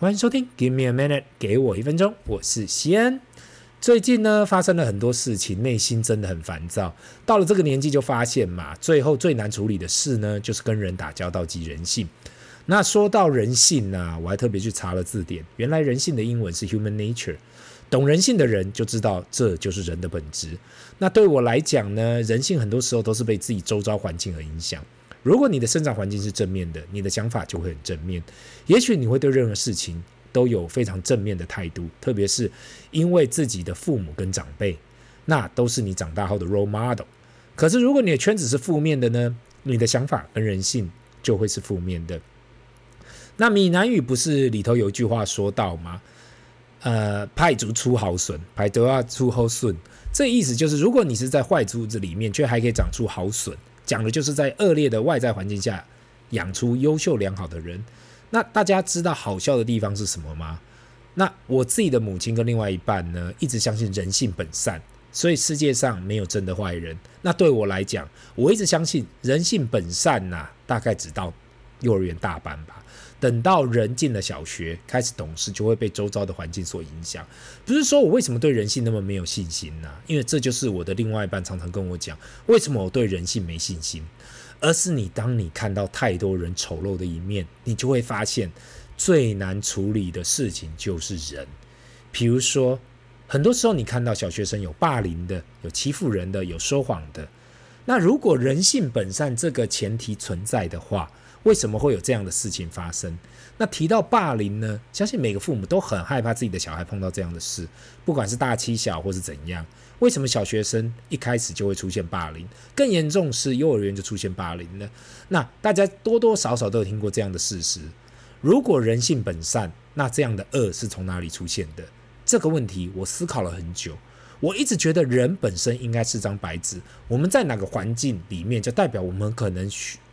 欢迎收听，Give me a minute，给我一分钟，我是西恩。最近呢，发生了很多事情，内心真的很烦躁。到了这个年纪，就发现嘛，最后最难处理的事呢，就是跟人打交道及人性。那说到人性呢、啊，我还特别去查了字典，原来人性的英文是 human nature。懂人性的人就知道，这就是人的本质。那对我来讲呢，人性很多时候都是被自己周遭环境而影响。如果你的生长环境是正面的，你的想法就会很正面。也许你会对任何事情都有非常正面的态度，特别是因为自己的父母跟长辈，那都是你长大后的 role model。可是如果你的圈子是负面的呢，你的想法跟人性就会是负面的。那闽南语不是里头有一句话说到吗？呃，派竹出好笋，派竹啊出好笋。这意思就是，如果你是在坏竹子里面，却还可以长出好笋，讲的就是在恶劣的外在环境下养出优秀良好的人。那大家知道好笑的地方是什么吗？那我自己的母亲跟另外一半呢，一直相信人性本善，所以世界上没有真的坏人。那对我来讲，我一直相信人性本善呐、大概只到幼儿园大班吧。等到人进了小学，开始懂事，就会被周遭的环境所影响。不是说我为什么对人性那么没有信心呢、因为这就是我的另外一半常常跟我讲，为什么我对人性没信心？而是你当你看到太多人丑陋的一面，你就会发现最难处理的事情就是人。比如说，很多时候你看到小学生有霸凌的，有欺负人的，有说谎的。那如果人性本善这个前提存在的话，为什么会有这样的事情发生？那提到霸凌呢？相信每个父母都很害怕自己的小孩碰到这样的事，不管是大欺小或是怎样。为什么小学生一开始就会出现霸凌？更严重是幼儿园就出现霸凌呢？那大家多多少少都有听过这样的事实。如果人性本善，那这样的恶是从哪里出现的？这个问题我思考了很久。我一直觉得人本身应该是张白纸，我们在哪个环境里面，就代表我们可能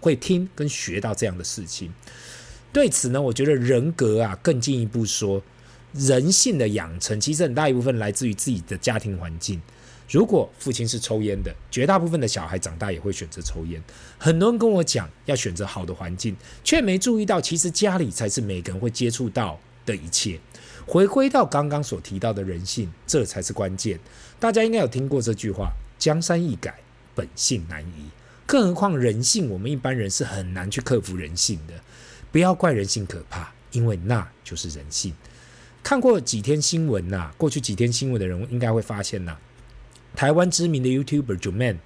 会听跟学到这样的事情。对此呢，我觉得人格啊，更进一步说，人性的养成其实很大一部分来自于自己的家庭环境。如果父亲是抽烟的，绝大部分的小孩长大也会选择抽烟。很多人跟我讲要选择好的环境，却没注意到其实家里才是每个人会接触到的一切。回归到刚刚所提到的人性，这才是关键。大家应该有听过这句话：“江山易改，本性难移。”更何况人性，我们一般人是很难去克服人性的。不要怪人性可怕，因为那就是人性。看过几天新闻呐、过去几天新闻的人应该会发现呐、台湾知名的 YouTuber 九 Man，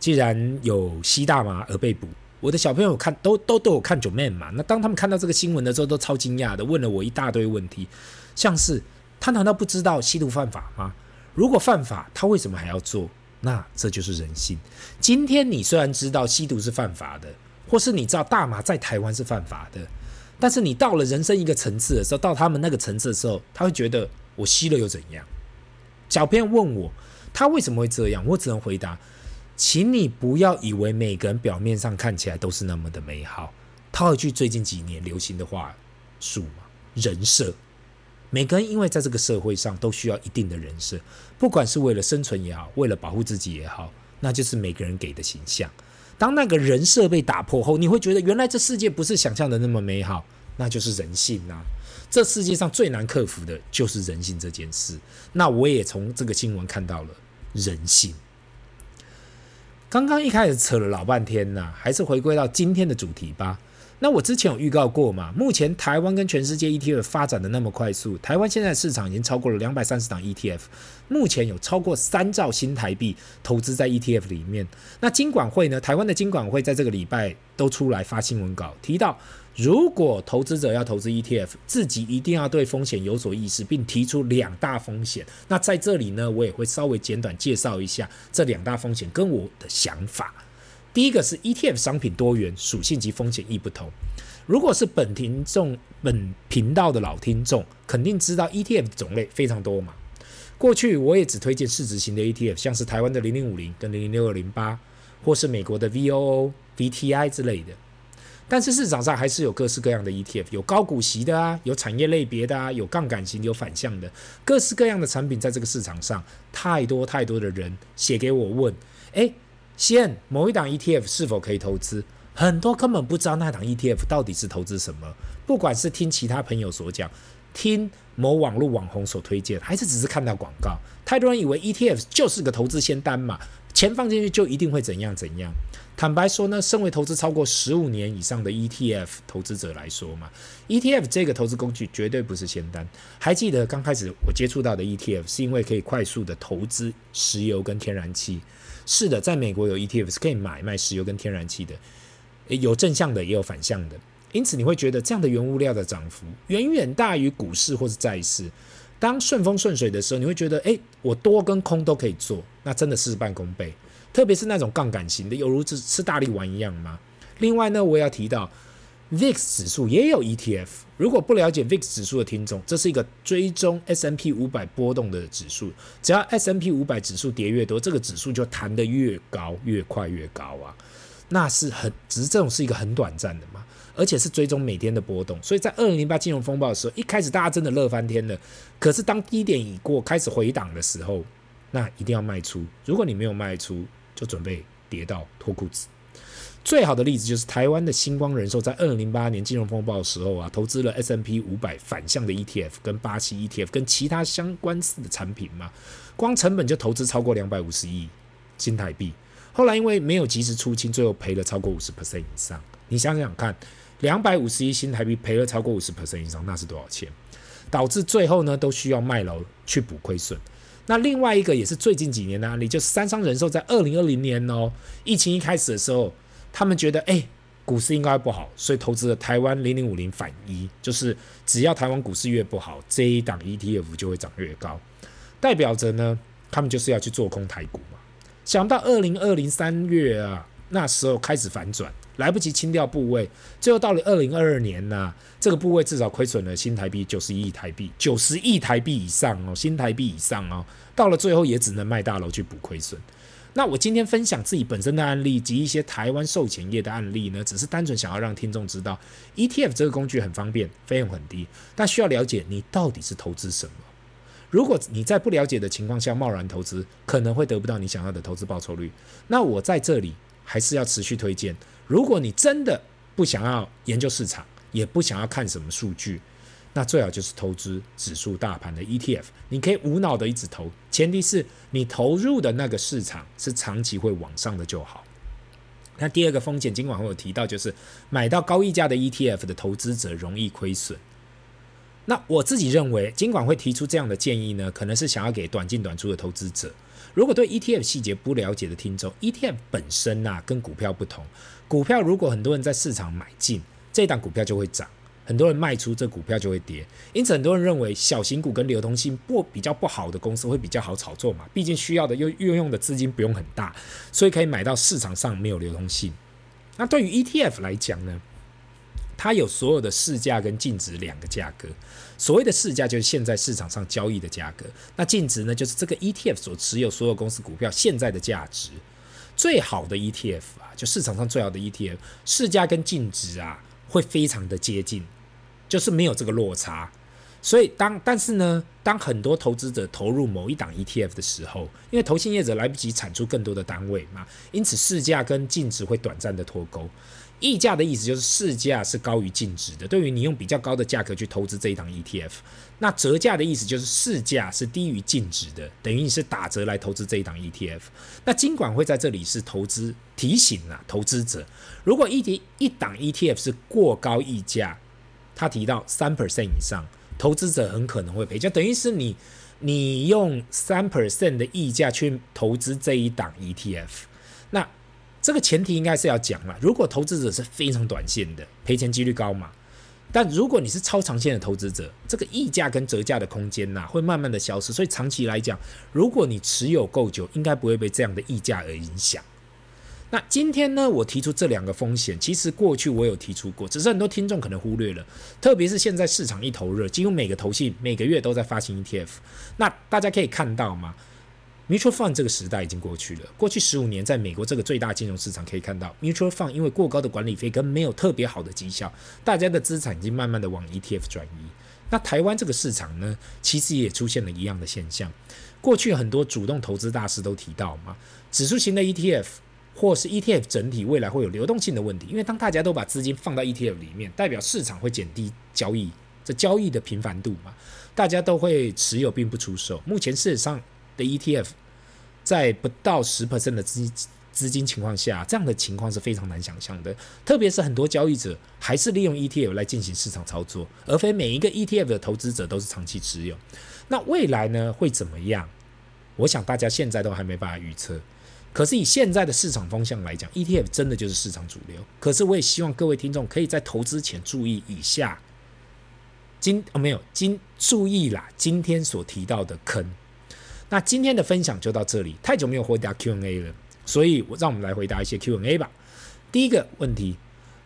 既然有吸大麻而被捕。我的小朋友看都都都有看 Joeman 嘛，那当他们看到这个新闻的时候，都超惊讶的，问了我一大堆问题，像是他难道不知道吸毒犯法吗？如果犯法，他为什么还要做？那这就是人性。今天你虽然知道吸毒是犯法的，或是你知道大麻在台湾是犯法的，但是你到了人生一个层次的时候，到他们那个层次的时候，他会觉得我吸了又怎样？小朋友问我他为什么会这样，我只能回答，请你不要以为每个人表面上看起来都是那么的美好。套一句最近几年流行的话术嘛，人设。每个人因为在这个社会上都需要一定的人设，不管是为了生存也好，为了保护自己也好，那就是每个人给的形象。当那个人设被打破后，你会觉得原来这世界不是想象的那么美好，那就是人性呐。这世界上最难克服的就是人性这件事。那我也从这个新闻看到了人性。刚刚一开始扯了老半天呐，还是回归到今天的主题吧。那我之前有预告过嘛？目前台湾跟全世界 ETF 发展的那么快速，台湾现在市场已经超过了两百三十档 ETF，目前有超过三兆新台币投资在 ETF 里面。那金管会呢？台湾的金管会在这个礼拜都出来发新闻稿，提到如果投资者要投资 ETF，自己一定要对风险有所意识，并提出两大风险。那在这里呢，我也会稍微简短介绍一下这两大风险跟我的想法。第一个是 ETF 商品多元，属性及风险亦不同。如果是本听众本频道的老听众，肯定知道 ETF 种类非常多嘛。过去我也只推荐市值型的 ETF，像是台湾的零零五零跟零零六二零八，或是美国的 VOO、VTI 之类的。但是市场上还是有各式各样的 ETF，有高股息的啊，有产业类别的啊，有杠杆型、有反向的，各式各样的产品在这个市场上，太多太多的人写给我问，诶。先某一档 ETF 是否可以投资？很多根本不知道那档 ETF 到底是投资什么，不管是听其他朋友所讲，听某网络网红所推荐，还是只是看到广告，太多人以为 ETF 就是个投资仙丹嘛，钱放进去就一定会怎样怎样。坦白说呢，身为投资超过十五年以上的 ETF 投资者来说嘛，ETF 这个投资工具绝对不是仙丹。还记得刚开始我接触到的 ETF 是因为可以快速的投资石油跟天然气。是的，在美国有 ETF 是可以买卖石油跟天然气的，有正向的也有反向的。因此你会觉得这样的原物料的涨幅远远大于股市或是债市。当顺风顺水的时候，你会觉得，哎，我多跟空都可以做，那真的事半功倍。特别是那种杠杆型的，犹如吃吃大力丸一样吗？另外呢，我也要提到，VIX 指数也有 ETF。如果不了解 VIX 指数的听众，这是一个追踪 S&P 五百波动的指数。只要 S&P 五百指数跌越多，这个指数就弹得越高，越快越高啊！那是很，只是这种是一个很短暂的嘛，而且是追踪每天的波动。所以在二零零八金融风暴的时候，一开始大家真的乐翻天了。可是当低点已过，开始回档的时候，那一定要卖出。如果你没有卖出，就准备跌到脱裤子。最好的例子就是台湾的星光人寿，在二零零八年金融风暴的时候啊，投资了 S&P 五百反向的 ETF 跟巴西 ETF 跟其他相关似的产品嘛，光成本就投资超过两百五十亿新台币。后来因为没有及时出清，最后赔了超过五十 percent 以上。你想想看，两百五十亿新台币赔了超过五十 percent 以上，那是多少钱？导致最后呢都需要卖楼去补亏损。那另外一个也是最近几年的案例，就是三商人寿在二零二零年哦，疫情一开始的时候，他们觉得哎，股市应该不好，所以投资了台湾零零五零反一，就是只要台湾股市越不好，这一档 ETF 就会涨越高，代表着呢，他们就是要去做空台股嘛。想到二零二零三月啊，那时候开始反转。来不及清掉部位，最后到了二零二二年呢、啊，这个部位至少亏损了新台币九十一亿台币，九十亿台币以上哦，新台币以上哦，到了最后也只能卖大楼去补亏损。那我今天分享自己本身的案例及一些台湾寿险业的案例呢，只是单纯想要让听众知道，ETF 这个工具很方便，费用很低，但需要了解你到底是投资什么。如果你在不了解的情况下贸然投资，可能会得不到你想要的投资报酬率。那我在这里还是要持续推荐。如果你真的不想要研究市场，也不想要看什么数据，那最好就是投资指数大盘的 ETF。你可以无脑的一直投，前提是你投入的那个市场是长期会往上的就好。那第二个风险，今晚会有提到，就是买到高溢价的 ETF 的投资者容易亏损。那我自己认为，尽管会提出这样的建议呢，可能是想要给短进短出的投资者。如果对 ETF 细节不了解的听众，ETF 本身呐、啊、跟股票不同。股票如果很多人在市场买进，这档股票就会涨；很多人卖出，这股票就会跌。因此，很多人认为小型股跟流动性不比较不好的公司会比较好炒作嘛，毕竟需要的又运用的资金不用很大，所以可以买到市场上没有流动性。那对于 ETF 来讲呢？它有所有的市价跟净值两个价格。所谓的市价就是现在市场上交易的价格，那净值呢，就是这个 ETF 所持有所有公司股票现在的价值。最好的 ETF 啊，就市场上最好的 ETF，市价跟净值啊会非常的接近，就是没有这个落差。所以当但是呢，当很多投资者投入某一档 ETF 的时候，因为投信业者来不及产出更多的单位嘛，因此市价跟净值会短暂的脱钩。溢价的意思就是市价是高于净值的，对于你用比较高的价格去投资这一档 ETF，那折价的意思就是市价是低于净值的，等于你是打折来投资这一档 ETF。那金管会在这里是投资提醒啊，投资者，如果一提一档 ETF 是过高溢价，他提到三 percent 以上，投资者很可能会赔，就等于是你你用三 percent 的溢价去投资这一档 ETF，那。这个前提应该是要讲了，如果投资者是非常短线的，赔钱几率高嘛。但如果你是超长线的投资者，这个溢价跟折价的空间呐、会慢慢的消失。所以长期来讲，如果你持有够久，应该不会被这样的溢价而影响。那今天呢，我提出这两个风险，其实过去我有提出过，只是很多听众可能忽略了。特别是现在市场一头热，几乎每个投信每个月都在发行 ETF，那大家可以看到吗？Mutual Fund 这个时代已经过去了。过去十五年，在美国这个最大金融市场，可以看到 Mutual Fund 因为过高的管理费跟没有特别好的绩效，大家的资产已经慢慢的往 ETF 转移。那台湾这个市场呢，其实也出现了一样的现象。过去很多主动投资大师都提到嘛，指数型的 ETF 或是 ETF 整体未来会有流动性的问题，因为当大家都把资金放到 ETF 里面，代表市场会减低交易，这交易的频繁度嘛，大家都会持有并不出售。目前市场上的 ETF 在不到十 percent 的资资金情况下，这样的情况是非常难想象的。特别是很多交易者还是利用 ETF 来进行市场操作，而非每一个 ETF 的投资者都是长期持有。那未来呢，会怎么样？我想大家现在都还没办法预测。可是以现在的市场方向来讲，ETF 真的就是市场主流。可是我也希望各位听众可以在投资前注意以下，今哦没有今注意啦，今天所提到的坑。那今天的分享就到这里，太久没有回答 Q&A 了，所以我让我们来回答一些 Q&A 吧。第一个问题，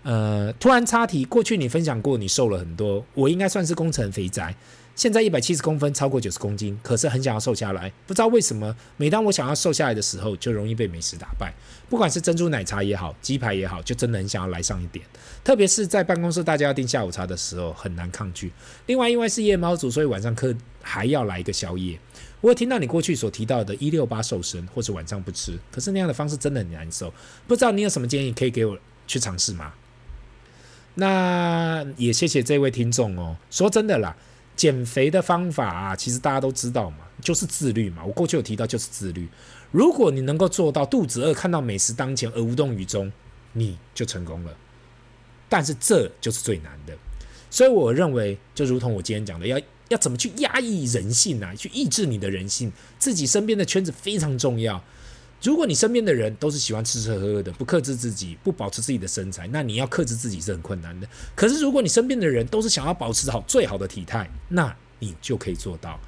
呃，突然插题，过去你分享过你瘦了很多，我应该算是工程肥宅。现在一百七十公分，超过九十公斤，可是很想要瘦下来。不知道为什么，每当我想要瘦下来的时候，就容易被美食打败。不管是珍珠奶茶也好，鸡排也好，就真的很想要来上一点。特别是在办公室大家要订下午茶的时候，很难抗拒。另外，因为是夜猫族，所以晚上课还要来一个宵夜。我有听到你过去所提到的一六八瘦身，或是晚上不吃，可是那样的方式真的很难受。不知道你有什么建议可以给我去尝试吗？那也谢谢这位听众哦。说真的啦。减肥的方法啊，其实大家都知道嘛，就是自律嘛。我过去有提到，就是自律。如果你能够做到肚子饿看到美食当前而无动于衷，你就成功了。但是这就是最难的。所以我认为，就如同我今天讲的，要要怎么去压抑人性啊，去抑制你的人性，自己身边的圈子非常重要。如果你身边的人都是喜欢吃吃喝喝的，不克制自己，不保持自己的身材，那你要克制自己是很困难的。可是如果你身边的人都是想要保持好最好的体态，那你就可以做到。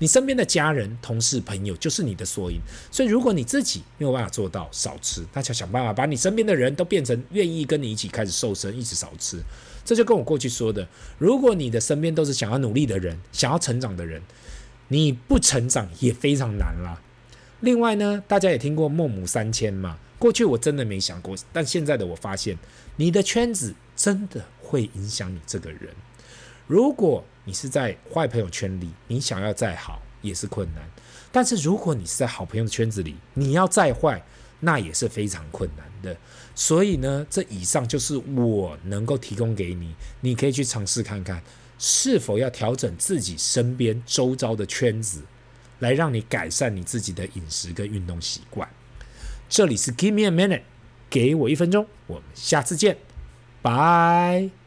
你身边的家人、同事、朋友就是你的缩影。所以如果你自己没有办法做到少吃，那就想办法把你身边的人都变成愿意跟你一起开始瘦身，一直少吃。这就跟我过去说的，如果你的身边都是想要努力的人，想要成长的人，你不成长也非常难啦。另外呢，大家也听过孟母三迁嘛？过去我真的没想过，但现在的我发现，你的圈子真的会影响你这个人。如果你是在坏朋友圈里，你想要再好也是困难；但是如果你是在好朋友的圈子里，你要再坏，那也是非常困难的。所以呢，这以上就是我能够提供给你，你可以去尝试看看，是否要调整自己身边周遭的圈子。来让你改善你自己的饮食跟运动习惯。这里是 Give me a minute，给我一分钟，我们下次见，拜。